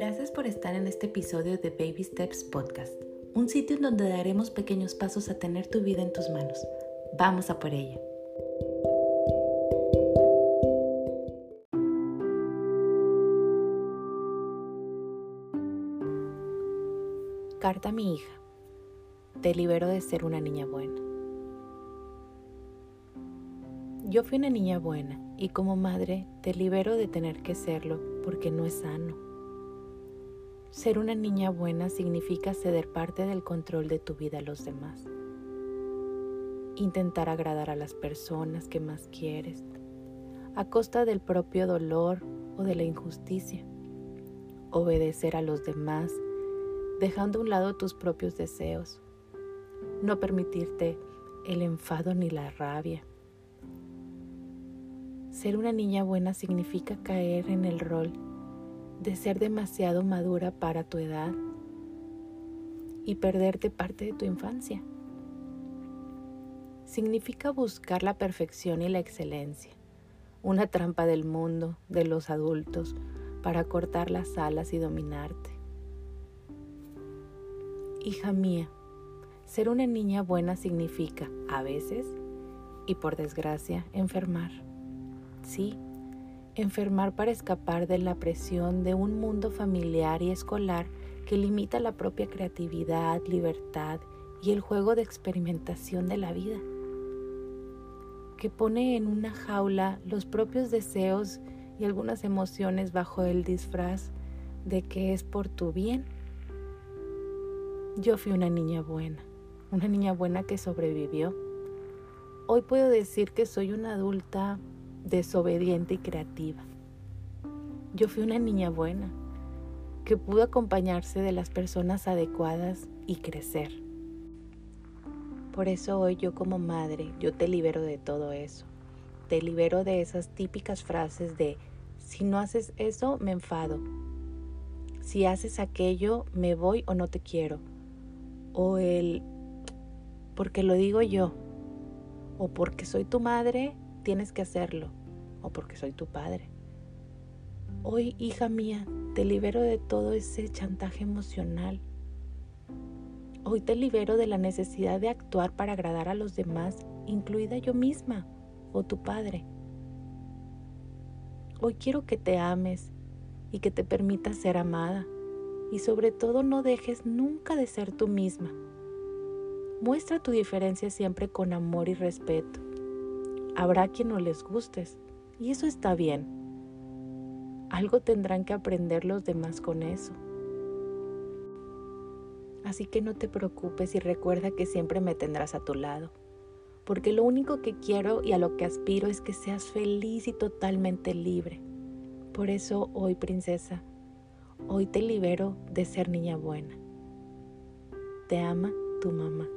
Gracias por estar en este episodio de Baby Steps Podcast, un sitio en donde daremos pequeños pasos a tener tu vida en tus manos. Vamos a por ello. Carta a mi hija. Te libero de ser una niña buena. Yo fui una niña buena y como madre te libero de tener que serlo porque no es sano. Ser una niña buena significa ceder parte del control de tu vida a los demás. Intentar agradar a las personas que más quieres, a costa del propio dolor o de la injusticia. Obedecer a los demás, dejando a un lado tus propios deseos. No permitirte el enfado ni la rabia. Ser una niña buena significa caer en el rol de ser demasiado madura para tu edad y perderte parte de tu infancia. Significa buscar la perfección y la excelencia, una trampa del mundo, de los adultos, para cortar las alas y dominarte. Hija mía, ser una niña buena significa, a veces, y por desgracia, enfermar. Sí, enfermar para escapar de la presión de un mundo familiar y escolar que limita la propia creatividad, libertad y el juego de experimentación de la vida, que pone en una jaula los propios deseos y algunas emociones bajo el disfraz de que es por tu bien. Yo fui una niña buena, una niña buena que sobrevivió. Hoy puedo decir que soy una adulta desobediente y creativa. Yo fui una niña buena, que pudo acompañarse de las personas adecuadas y crecer. Por eso hoy yo como madre, yo te libero de todo eso. Te libero de esas típicas frases de, si no haces eso, me enfado. Si haces aquello, me voy o no te quiero. O el, porque lo digo yo. O porque soy tu madre, tienes que hacerlo o porque soy tu padre. Hoy, hija mía, te libero de todo ese chantaje emocional. Hoy te libero de la necesidad de actuar para agradar a los demás, incluida yo misma o tu padre. Hoy quiero que te ames y que te permitas ser amada y sobre todo no dejes nunca de ser tú misma. Muestra tu diferencia siempre con amor y respeto. Habrá quien no les gustes y eso está bien. Algo tendrán que aprender los demás con eso. Así que no te preocupes y recuerda que siempre me tendrás a tu lado. Porque lo único que quiero y a lo que aspiro es que seas feliz y totalmente libre. Por eso hoy, princesa, hoy te libero de ser niña buena. Te ama tu mamá.